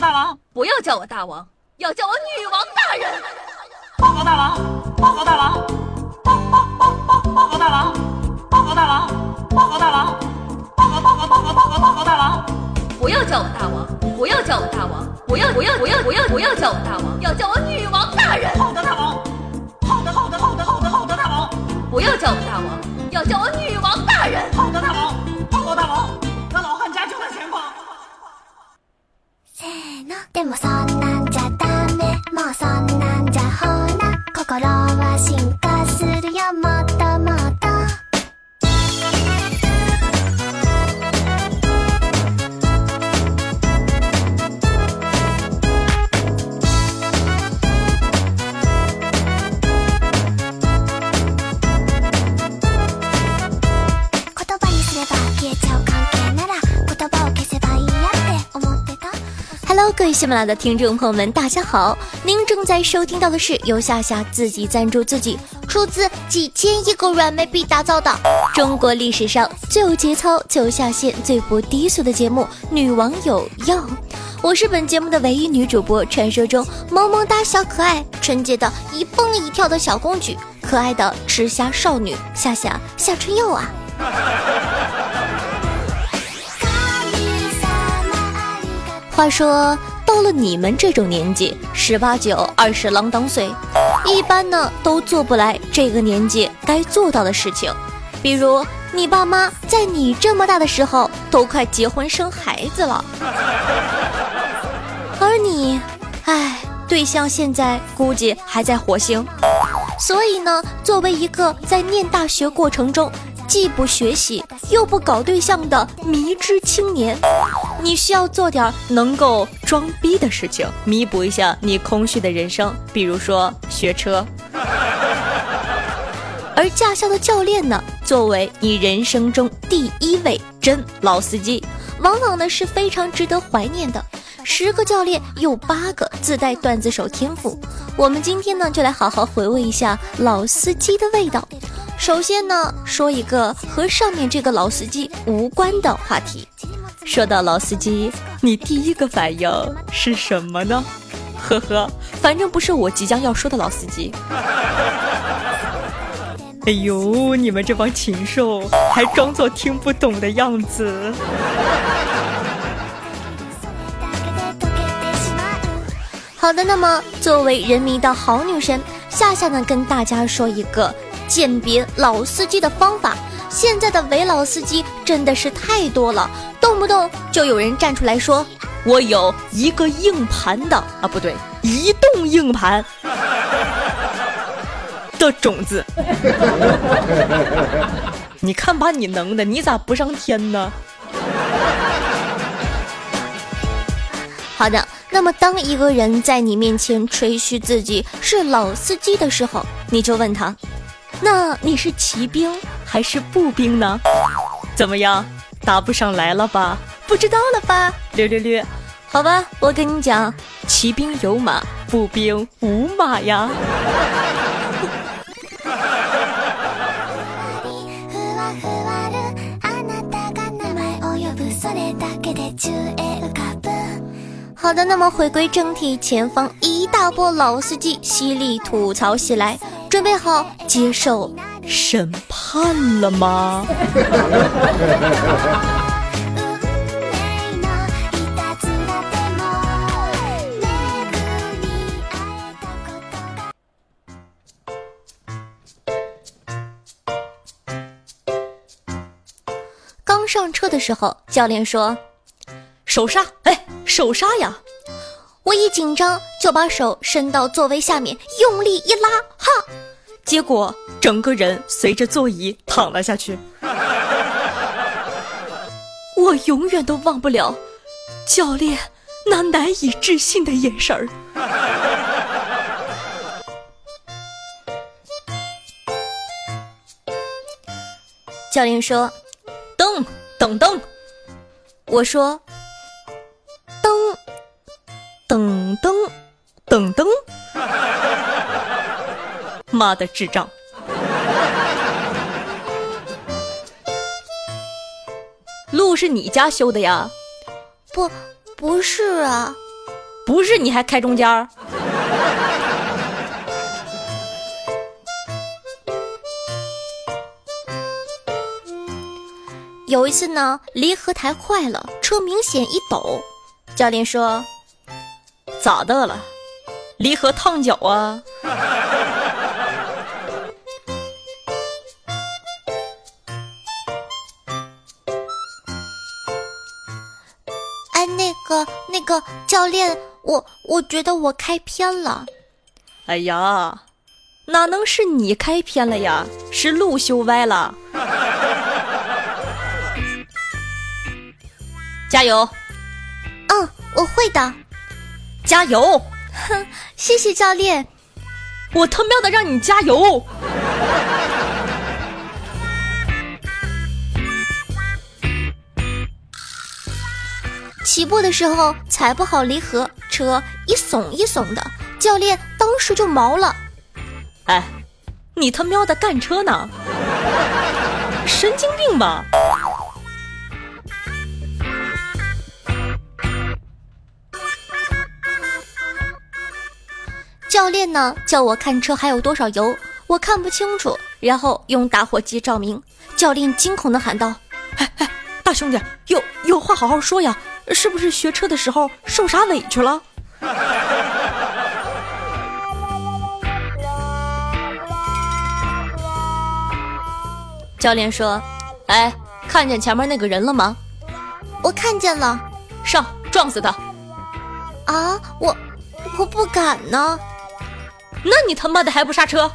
狗大王，不要叫我大王，要叫我女王大人。报告大王，报告大王，报报报报报告大王，报告大王，报告大王，报告报告报告报告报告大王。不要叫我大王，不要叫我大王，不要不要不要不要不要叫我大王，要叫我女王大人。好的，大王，好的好的好的好的好的大王，不要叫我大王，要叫我女王大人。好的，大王，报告大王，せーの。でもそんなんじゃダメ。もうそんなんじゃほら。心は進化するよ。もっ各位喜马拉雅的听众朋友们，大家好！您正在收听到的是由夏夏自己赞助自己，出资几千亿个软妹币打造的中国历史上最有节操、最有下限、最不低俗的节目《女网友要》。我是本节目的唯一女主播，传说中萌萌哒小可爱，纯洁的一蹦一跳的小公举，可爱的吃虾少女夏夏夏春佑啊！话说，到了你们这种年纪，十八九、二十郎当岁，一般呢都做不来这个年纪该做到的事情。比如，你爸妈在你这么大的时候都快结婚生孩子了，而你，唉，对象现在估计还在火星。所以呢，作为一个在念大学过程中既不学习又不搞对象的迷之青年，你需要做点能够装逼的事情，弥补一下你空虚的人生。比如说学车，而驾校的教练呢，作为你人生中第一位真老司机，往往呢是非常值得怀念的。十个教练有八个自带段子手天赋。我们今天呢，就来好好回味一下老司机的味道。首先呢，说一个和上面这个老司机无关的话题。说到老司机，你第一个反应是什么呢？呵呵，反正不是我即将要说的老司机。哎呦，你们这帮禽兽，还装作听不懂的样子。好的，那么作为人民的好女神，夏夏呢跟大家说一个鉴别老司机的方法。现在的伪老司机真的是太多了，动不动就有人站出来说：“我有一个硬盘的啊，不对，移动硬盘的种子。”你看把你能的，你咋不上天呢？好的。那么，当一个人在你面前吹嘘自己是老司机的时候，你就问他：“那你是骑兵还是步兵呢？”怎么样，答不上来了吧？不知道了吧？略略略，好吧，我跟你讲，骑兵有马，步兵无马呀。好的，那么回归正题，前方一大波老司机犀利吐槽袭来，准备好接受审判了吗？刚上车的时候，教练说：“手刹，哎，手刹呀！”我一紧张就把手伸到座位下面，用力一拉，哈，结果整个人随着座椅躺了下去。我永远都忘不了教练那难以置信的眼神儿。教练说：“蹬，蹬蹬。”我说：“蹬，蹬蹬，蹬蹬。”妈的智障！路是你家修的呀？不，不是啊。不是你还开中间儿？有一次呢，离合太快了，车明显一抖。教练说：“咋的了？离合烫脚啊？”个那个教练，我我觉得我开偏了。哎呀，哪能是你开偏了呀？是路修歪了。加油！嗯，我会的。加油！哼，谢谢教练。我他喵的让你加油！起步的时候踩不好离合，车一耸一耸的，教练当时就毛了。哎，你他喵的干车呢？神经病吧！教练呢叫我看车还有多少油，我看不清楚，然后用打火机照明。教练惊恐的喊道：“哎哎，大兄弟，有有话好好说呀，是不是学车的时候受啥委屈了？”教练说：“哎，看见前面那个人了吗？”我看见了，上撞死他！啊，我我不敢呢。那你他妈的还不刹车？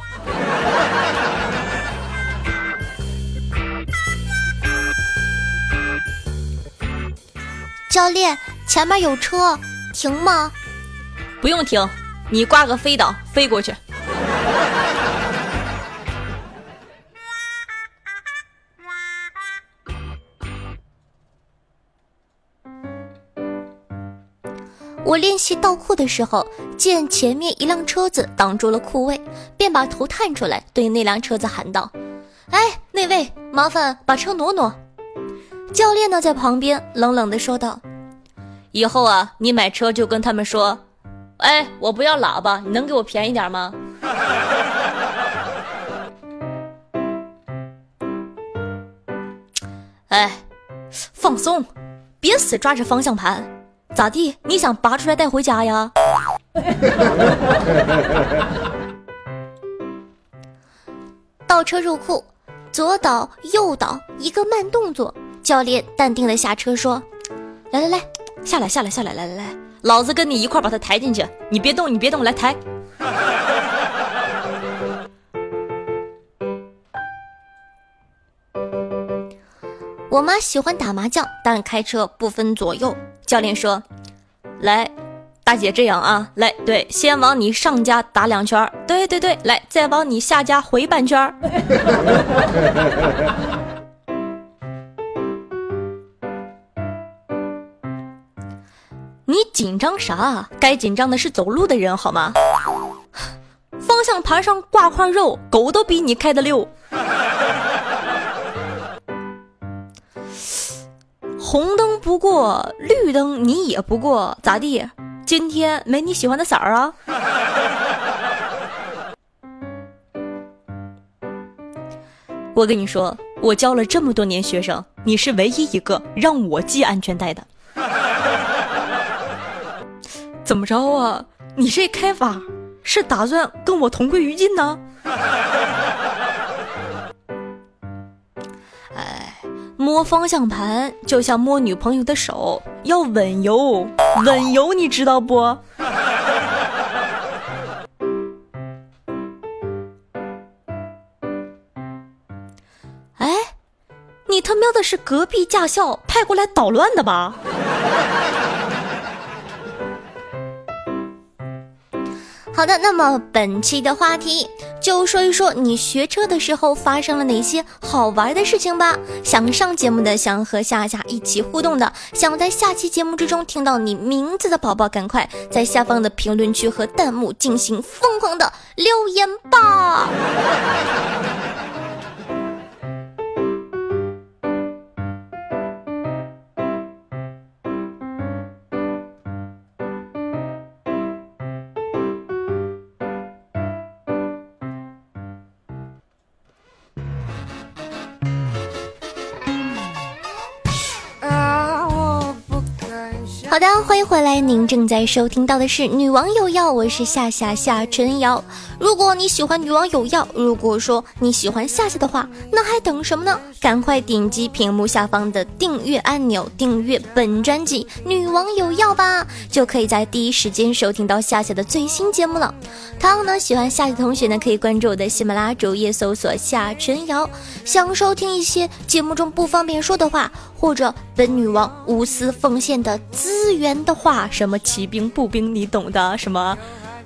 教练，前面有车，停吗？不用停，你挂个飞档飞过去。我练习倒库的时候，见前面一辆车子挡住了库位，便把头探出来，对那辆车子喊道：“哎，那位，麻烦把车挪挪。”教练呢，在旁边冷冷的说道：“以后啊，你买车就跟他们说，哎，我不要喇叭，你能给我便宜点吗？” 哎，放松，别死抓着方向盘。咋地？你想拔出来带回家呀？倒车入库，左倒右倒，一个慢动作。教练淡定的下车说：“来来来，下来下来下来，来来来，老子跟你一块把他抬进去。你别动，你别动，来抬。”我妈喜欢打麻将，但开车不分左右。教练说：“来，大姐这样啊，来，对，先往你上家打两圈对对对，来，再往你下家回半圈 你紧张啥？该紧张的是走路的人好吗？方向盘上挂块肉，狗都比你开的溜。红灯不过，绿灯你也不过，咋地？今天没你喜欢的色儿啊？我跟你说，我教了这么多年学生，你是唯一一个让我系安全带的。怎么着啊？你这开法是打算跟我同归于尽呢？哎摸方向盘就像摸女朋友的手，要稳油，稳油，你知道不？哎，你他喵的是隔壁驾校派过来捣乱的吧？好的，那么本期的话题就说一说你学车的时候发生了哪些好玩的事情吧。想上节目的，想和夏夏一起互动的，想在下期节目之中听到你名字的宝宝，赶快在下方的评论区和弹幕进行疯狂的留言吧。的，欢迎回来。您正在收听到的是《女王有药》，我是夏夏夏春瑶。如果你喜欢《女王有药》，如果说你喜欢夏夏的话，那还等什么呢？赶快点击屏幕下方的订阅按钮，订阅本专辑《女王有药》吧，就可以在第一时间收听到夏夏的最新节目了。同样呢，喜欢夏夏的同学呢，可以关注我的喜马拉雅主页，搜索夏春瑶。想收听一些节目中不方便说的话，或者本女王无私奉献的资源的话，什么骑兵、步兵，你懂的。什么？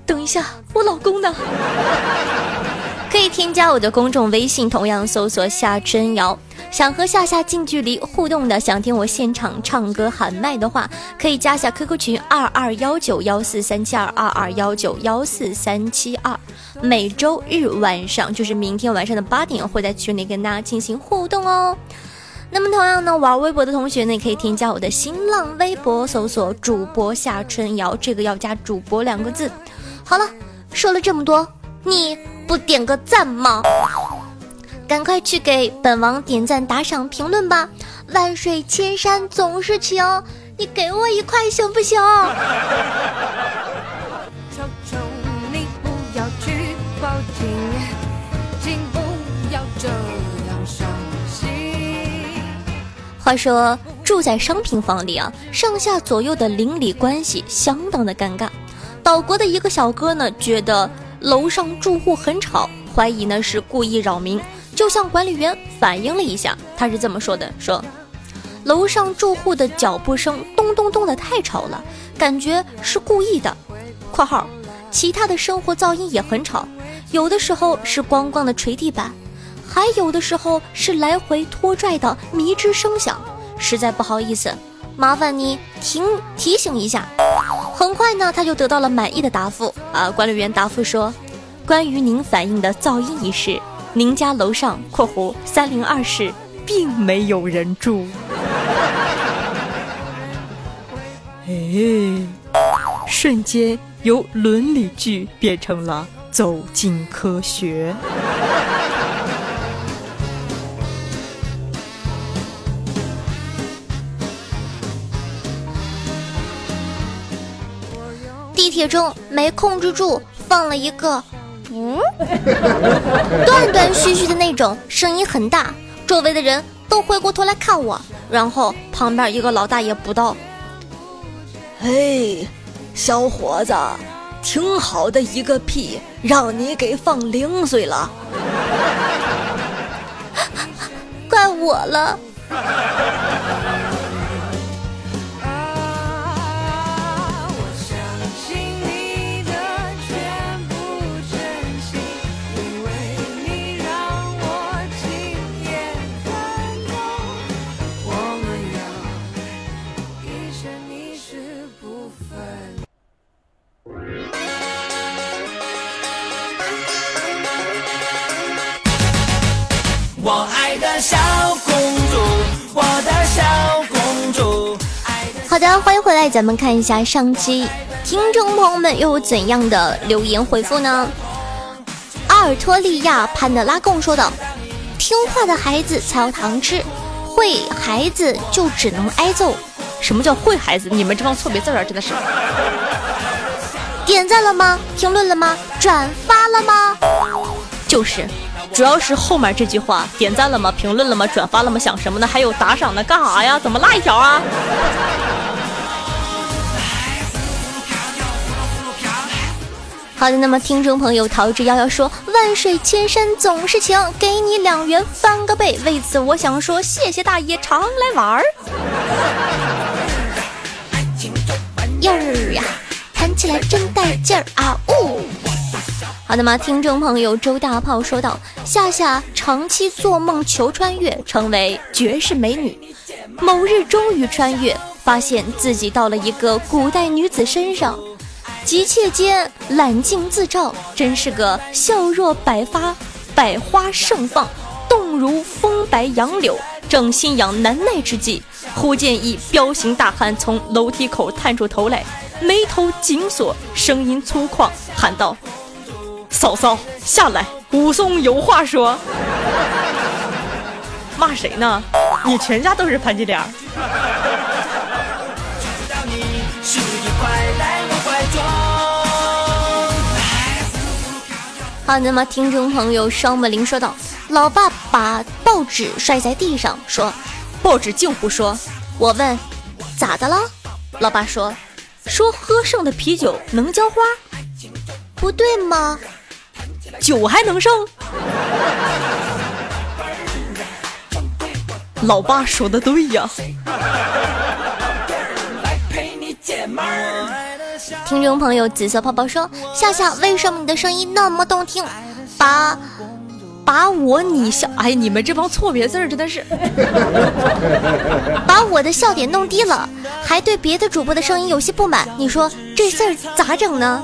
等一下，我老公呢？可以添加我的公众微信，同样搜索夏春瑶。想和夏夏近距离互动的，想听我现场唱歌喊麦的话，可以加下 QQ 群二二幺九幺四三七二二二幺九幺四三七二。每周日晚上，就是明天晚上的八点，会在群里跟大家进行互动哦。那么同样呢，玩微博的同学呢，也可以添加我的新浪微博，搜索主播夏春瑶，这个要加主播两个字。好了，说了这么多，你不点个赞吗？赶快去给本王点赞、打赏、评论吧！万水千山总是情，你给我一块行不行？话说住在商品房里啊，上下左右的邻里关系相当的尴尬。岛国的一个小哥呢，觉得楼上住户很吵，怀疑呢是故意扰民，就向管理员反映了一下。他是这么说的：说楼上住户的脚步声咚咚咚的太吵了，感觉是故意的。（括号其他的生活噪音也很吵，有的时候是咣咣的捶地板，还有的时候是来回拖拽的迷之声响，实在不好意思，麻烦你停提醒一下。）很快呢，他就得到了满意的答复啊！管理员答复说：“关于您反映的噪音一事，您家楼上（括弧三零二室）并没有人住。”哎，瞬间由伦理剧变成了走进科学。地铁中没控制住，放了一个嗯，断断续续的那种，声音很大，周围的人都回过头来看我，然后旁边一个老大爷补刀：“嘿，小伙子，挺好的一个屁，让你给放零碎了，怪我了。”欢迎回来，咱们看一下上期听众朋友们又有怎样的留言回复呢？阿尔托利亚潘德拉贡说道：“听话的孩子才有糖吃，会孩子就只能挨揍。什么叫会孩子？你们这帮错别字啊，真的是！点赞了吗？评论了吗？转发了吗？就是。”主要是后面这句话，点赞了吗？评论了吗？转发了吗？想什么呢？还有打赏呢？干啥呀？怎么落一条啊？好的，那么听众朋友桃之夭夭说：“万水千山总是情，给你两元翻个倍。”为此，我想说谢谢大爷常来玩儿。呀儿呀，弹起来真带劲儿啊！呜。好的吗？听众朋友周大炮说道：“夏夏长期做梦求穿越，成为绝世美女。某日终于穿越，发现自己到了一个古代女子身上，急切间揽镜自照，真是个笑若百花百花盛放，动如风白杨柳。正心痒难耐之际，忽见一彪形大汉从楼梯口探出头来，眉头紧锁，声音粗犷，喊道。”嫂嫂下来，武松有话说。骂谁呢？你全家都是潘金莲。好，那么听众朋友双木林说道：“老爸把报纸摔在地上，说报纸净胡说。我问咋的了？老爸说说喝剩的啤酒能浇花，不对吗？酒还能剩？老爸说的对呀。”听众朋友，紫色泡泡说：“夏夏，为什么你的声音那么动听？把把我你笑，哎，你们这帮错别字儿真的是 把我的笑点弄低了，还对别的主播的声音有些不满。你说这事儿咋整呢？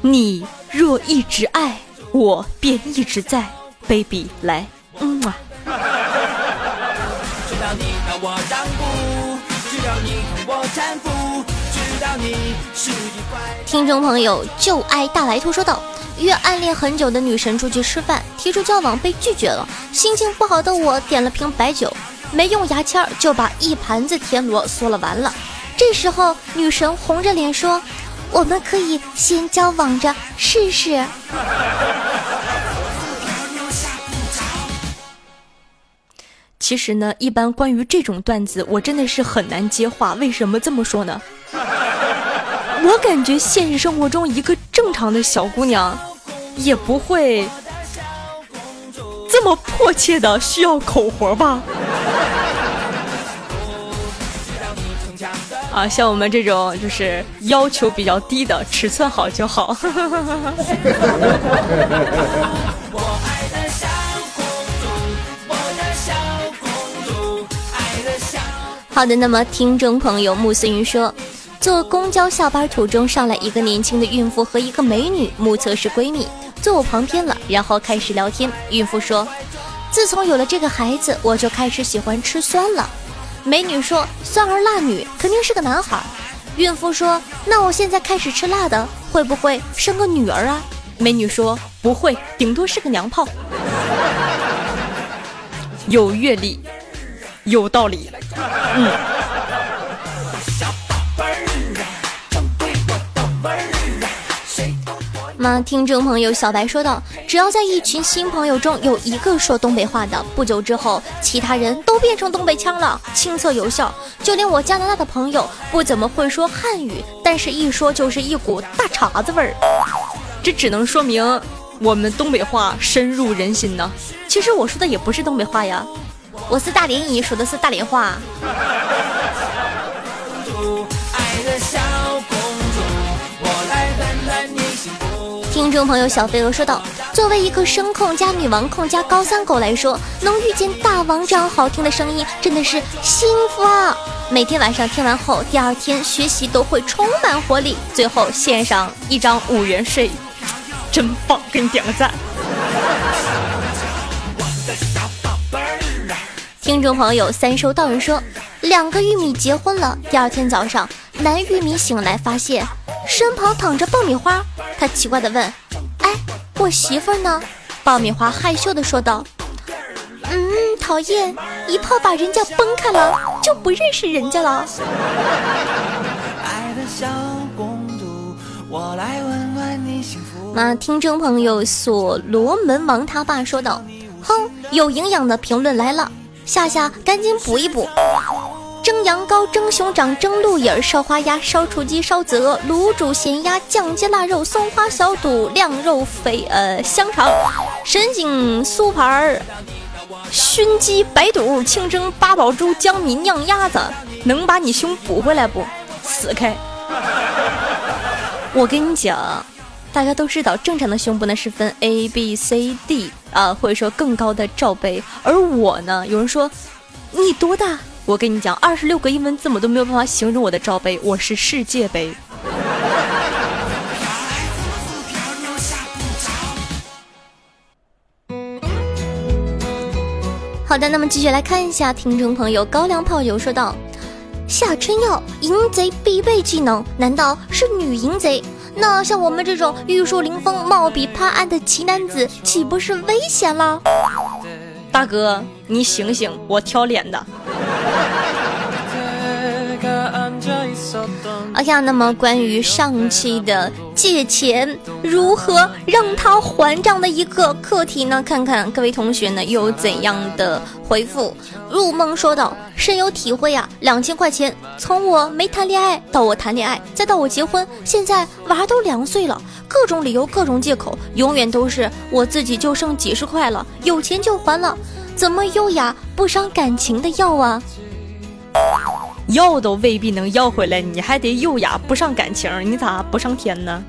你若一直爱我，便一直在，baby，来，嗯啊。”我听众朋友，就爱大白兔说道：约暗恋很久的女神出去吃饭，提出交往被拒绝了，心情不好的我点了瓶白酒，没用牙签就把一盘子田螺嗦了完了。这时候女神红着脸说：“我们可以先交往着试试。”其实呢，一般关于这种段子，我真的是很难接话。为什么这么说呢？我感觉现实生活中一个正常的小姑娘，也不会这么迫切的需要口活吧？啊，像我们这种就是要求比较低的，尺寸好就好。好的，那么听众朋友穆思云说，坐公交下班途中上来一个年轻的孕妇和一个美女，目测是闺蜜，坐我旁边了，然后开始聊天。孕妇说，自从有了这个孩子，我就开始喜欢吃酸了。美女说，酸儿辣女肯定是个男孩。孕妇说，那我现在开始吃辣的，会不会生个女儿啊？美女说，不会，顶多是个娘炮。有阅历。有道理，嗯。那听众朋友小白说道：“只要在一群新朋友中有一个说东北话的，不久之后，其他人都变成东北腔了，亲测有效。就连我加拿大的朋友不怎么会说汉语，但是一说就是一股大碴子味儿。这只能说明我们东北话深入人心呢。其实我说的也不是东北话呀。”我是大连姨，说的是大连话。听众朋友小飞蛾说道：“作为一个声控加女王控加高三狗来说，能遇见大王这样好听的声音，真的是幸福啊！每天晚上听完后，第二天学习都会充满活力。最后献上一张五元睡，真棒，给你点个赞。”听众朋友三收道人说，两个玉米结婚了。第二天早上，男玉米醒来发现身旁躺着爆米花，他奇怪的问：“哎，我媳妇呢？”爆米花害羞的说道：“嗯，讨厌，一炮把人家崩开了，就不认识人家了。”那听众朋友所罗门王他爸说道：“哼，有营养的评论来了。”夏夏，赶紧补一补！蒸羊羔、蒸熊掌、蒸鹿眼、烧花鸭、烧雏鸡、烧子鹅、卤煮咸鸭、酱鸡腊肉、松花小肚、晾肉肥呃香肠、神经酥盘儿、熏鸡、白肚、清蒸八宝猪、江米酿鸭子，能把你胸补回来不？死开！我跟你讲。大家都知道，正常的胸部呢是分 A、B、C、D 啊，或者说更高的罩杯。而我呢，有人说你多大？我跟你讲，二十六个英文字母都没有办法形容我的罩杯，我是世界杯。好的，那么继续来看一下听众朋友高粱炮友说道：夏春药，淫贼必备技能，难道是女淫贼？那像我们这种玉树临风、貌比潘安的奇男子，岂不是危险了？大哥，你醒醒，我挑脸的。哎呀，那么关于上期的借钱如何让他还账的一个课题呢？看看各位同学呢有怎样的回复。入梦说道：“深有体会啊，两千块钱，从我没谈恋爱到我谈恋爱，再到我结婚，现在娃都两岁了，各种理由，各种借口，永远都是我自己就剩几十块了，有钱就还了，怎么优雅不伤感情的要啊？”要都未必能要回来，你还得优雅不上感情，你咋不上天呢？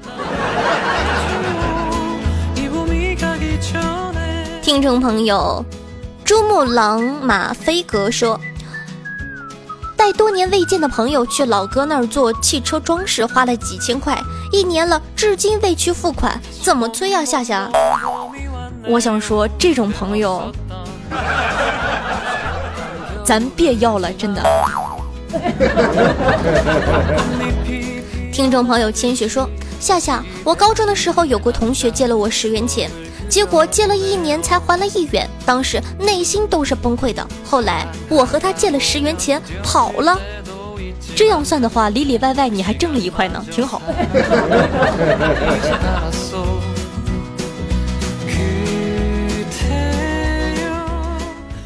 听众朋友，珠穆朗玛菲格说，带多年未见的朋友去老哥那儿做汽车装饰，花了几千块，一年了，至今未去付款，怎么催啊？夏夏，我想说，这种朋友，咱别要了，真的。听众朋友千雪说：“夏夏，我高中的时候有个同学借了我十元钱，结果借了一年才还了一元，当时内心都是崩溃的。后来我和他借了十元钱跑了，这样算的话，里里外外你还挣了一块呢，挺好。”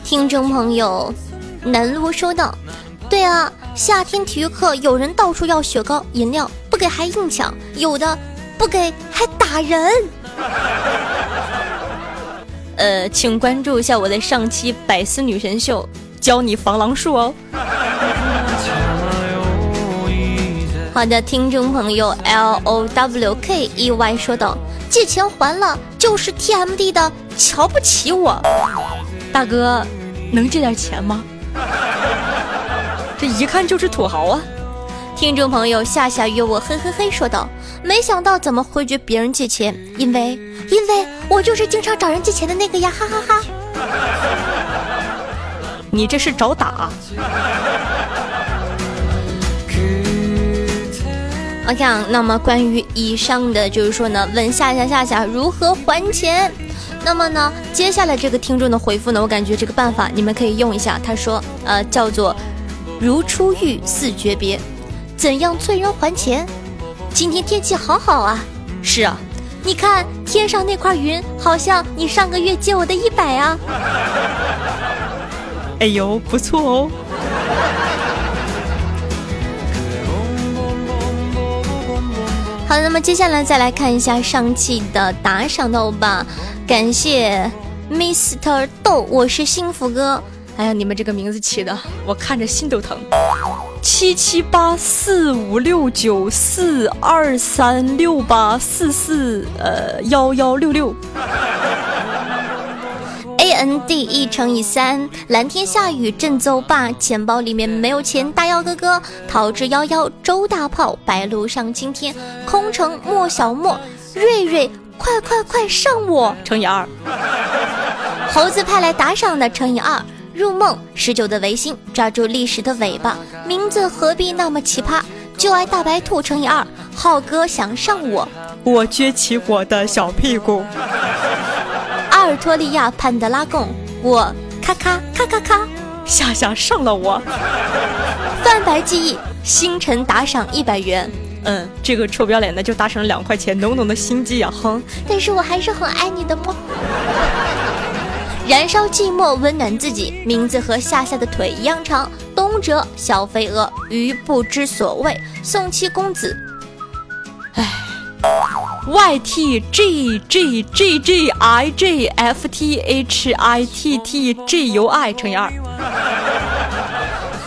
听众朋友南路说道。对啊，夏天体育课有人到处要雪糕、饮料，不给还硬抢，有的不给还打人。呃，请关注一下我的上期百思女神秀，教你防狼术哦。好的，听众朋友 L O W K E Y 说道：“借钱还了，就是 T M D 的瞧不起我。”大哥，能借点钱吗？这一看就是土豪啊！听众朋友夏夏约我嘿嘿嘿说道：“没想到怎么回绝别人借钱，因为因为我就是经常找人借钱的那个呀，哈哈哈！” 你这是找打？OK，那么关于以上的就是说呢，问夏夏夏夏如何还钱？那么呢，接下来这个听众的回复呢，我感觉这个办法你们可以用一下。他说，呃，叫做。如初遇似诀别，怎样催人还钱？今天天气好好啊！是啊，你看天上那块云，好像你上个月借我的一百啊！哎呦，不错哦。好，那么接下来再来看一下上期的打赏的欧巴，感谢 Mr 豆，我是幸福哥。哎呀，你们这个名字起的，我看着心都疼。七七八四五六九四二三六八四四呃幺幺六六。A N D E 乘以三，蓝天下雨正走吧，钱包里面没有钱，大妖哥哥逃之夭夭，周大炮，白鹿上青天，空城莫小莫，瑞瑞快快快上我乘以二，猴子派来打赏的乘以二。入梦十九的维新，抓住历史的尾巴，名字何必那么奇葩？就爱大白兔乘以二，浩哥想上我，我撅起我的小屁股。阿尔托利亚潘德拉贡，我咔咔咔咔咔，夏夏上了我。泛白记忆，星辰打赏一百元。嗯，这个臭不要脸的就打赏了两块钱，浓浓的心机啊，哼！但是我还是很爱你的么。燃烧寂寞，温暖自己。名字和夏夏的腿一样长。东哲，小飞蛾，鱼不知所谓。宋七公子，唉，Y T G G G G I J F T H I T T G U I 乘以二。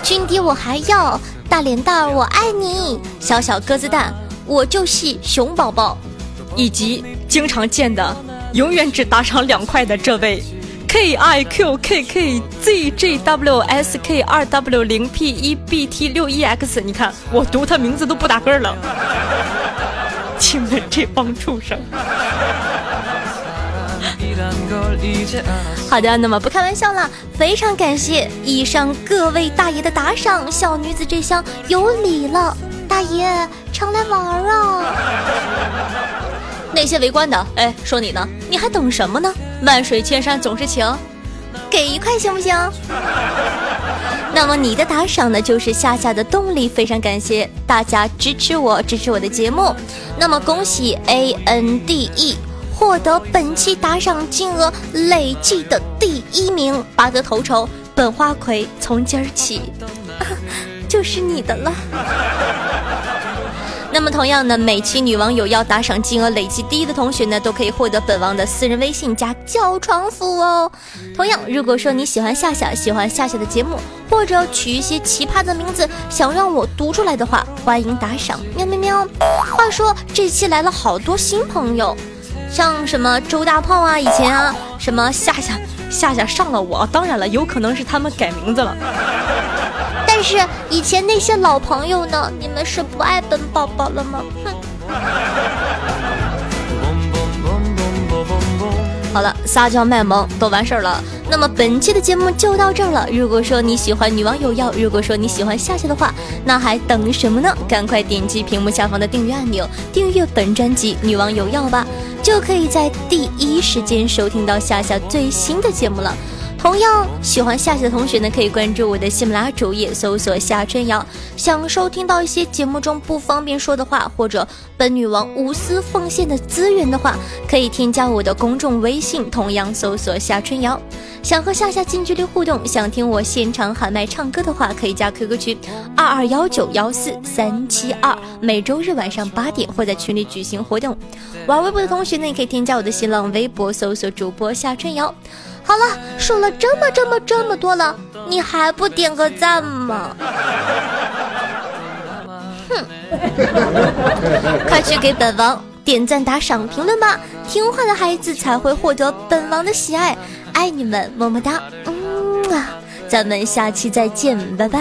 军迪，我还要大脸蛋儿，我爱你。小小鸽子蛋，我就系熊宝宝。以及经常见的，永远只打赏两块的这位。K I Q K K Z J W S K 二 W 零 P 一 B T 六 E X，你看我读他名字都不打个了，请问这帮畜生。好的，那么不开玩笑了，非常感谢以上各位大爷的打赏，小女子这厢有礼了，大爷常来玩啊。那些围观的，哎，说你呢，你还等什么呢？万水千山总是情，给一块行不行？那么你的打赏呢，就是夏夏的动力，非常感谢大家支持我，支持我的节目。那么恭喜 A N D E 获得本期打赏金额累计的第一名，拔得头筹。本花魁从今儿起就是你的了。那么同样呢，每期女网友要打赏金额累计第一的同学呢，都可以获得本王的私人微信加叫床服哦。同样，如果说你喜欢夏夏，喜欢夏夏的节目，或者取一些奇葩的名字想让我读出来的话，欢迎打赏。喵喵喵。话说这期来了好多新朋友，像什么周大炮啊，以前啊，什么夏夏夏夏上了我，当然了，有可能是他们改名字了。但是以前那些老朋友呢？你们是不爱本宝宝了吗？哼！好了，撒娇卖萌都完事儿了。那么本期的节目就到这儿了。如果说你喜欢女王有药，如果说你喜欢夏夏的话，那还等什么呢？赶快点击屏幕下方的订阅按钮，订阅本专辑《女王有药》吧，就可以在第一时间收听到夏夏最新的节目了。同样喜欢夏夏的同学呢，可以关注我的喜马拉雅主页，搜索夏春瑶。想收听到一些节目中不方便说的话，或者本女王无私奉献的资源的话，可以添加我的公众微信，同样搜索夏春瑶。想和夏夏近距离互动，想听我现场喊麦唱歌的话，可以加 QQ 群二二幺九幺四三七二，每周日晚上八点会在群里举行活动。玩微博的同学呢，也可以添加我的新浪微博，搜索主播夏春瑶。好了，说了这么这么这么多了，你还不点个赞吗？哼！快去给本王点赞、打赏、评论吧！听话的孩子才会获得本王的喜爱，爱你们，么么哒！嗯啊，咱们下期再见，拜拜。